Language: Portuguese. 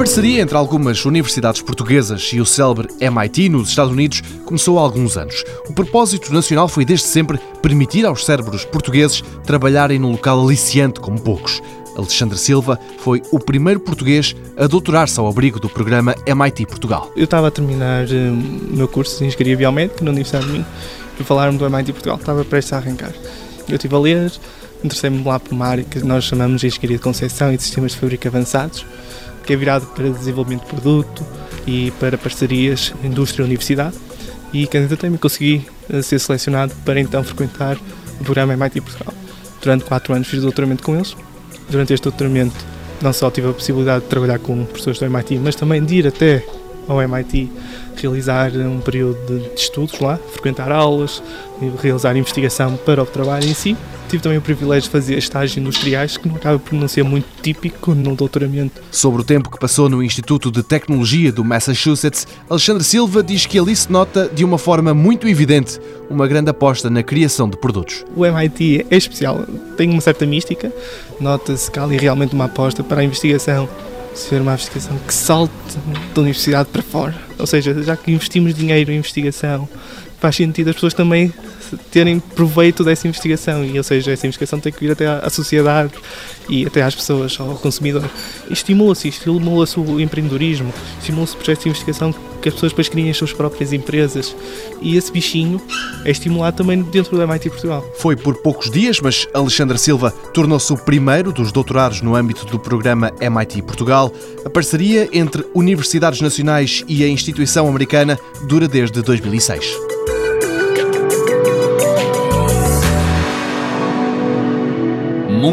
parceria entre algumas universidades portuguesas e o célebre MIT nos Estados Unidos começou há alguns anos. O propósito nacional foi desde sempre permitir aos cérebros portugueses trabalharem num local aliciante como poucos. Alexandre Silva foi o primeiro português a doutorar-se ao abrigo do programa MIT Portugal. Eu estava a terminar eh, o meu curso de Engenharia Biomédica na Universidade de Minho e falaram-me do MIT Portugal, estava prestes a arrancar. Eu estive a ler, interessei-me lá por uma área que nós chamamos de Engenharia de Concepção e de Sistemas de Fábrica Avançados, que é virado para desenvolvimento de produto e para parcerias indústria-universidade e candidatei-me consegui eh, ser selecionado para então frequentar o programa MIT Portugal. Durante quatro anos fiz doutoramento com eles. Durante este doutoramento não só tive a possibilidade de trabalhar com professores do MIT, mas também de ir até ao MIT realizar um período de estudos lá, frequentar aulas, realizar investigação para o trabalho em si. Tive também o privilégio de fazer estágios industriais, que não acaba por não ser muito típico no doutoramento. Sobre o tempo que passou no Instituto de Tecnologia do Massachusetts, Alexandre Silva diz que ali se nota de uma forma muito evidente uma grande aposta na criação de produtos. O MIT é especial, tem uma certa mística, nota-se que há ali realmente uma aposta para a investigação ser uma investigação que salte da universidade para fora. Ou seja, já que investimos dinheiro em investigação, faz sentido as pessoas também terem proveito dessa investigação e, ou seja, essa investigação tem que vir até à sociedade e até às pessoas, ao consumidor. Estimula-se, estimula-se o empreendedorismo, estimula-se projetos de investigação que as pessoas depois criem as suas próprias empresas e esse bichinho é estimulado também dentro do MIT Portugal. Foi por poucos dias, mas Alexandre Silva tornou-se o primeiro dos doutorados no âmbito do programa MIT Portugal. A parceria entre universidades nacionais e a instituição americana dura desde 2006.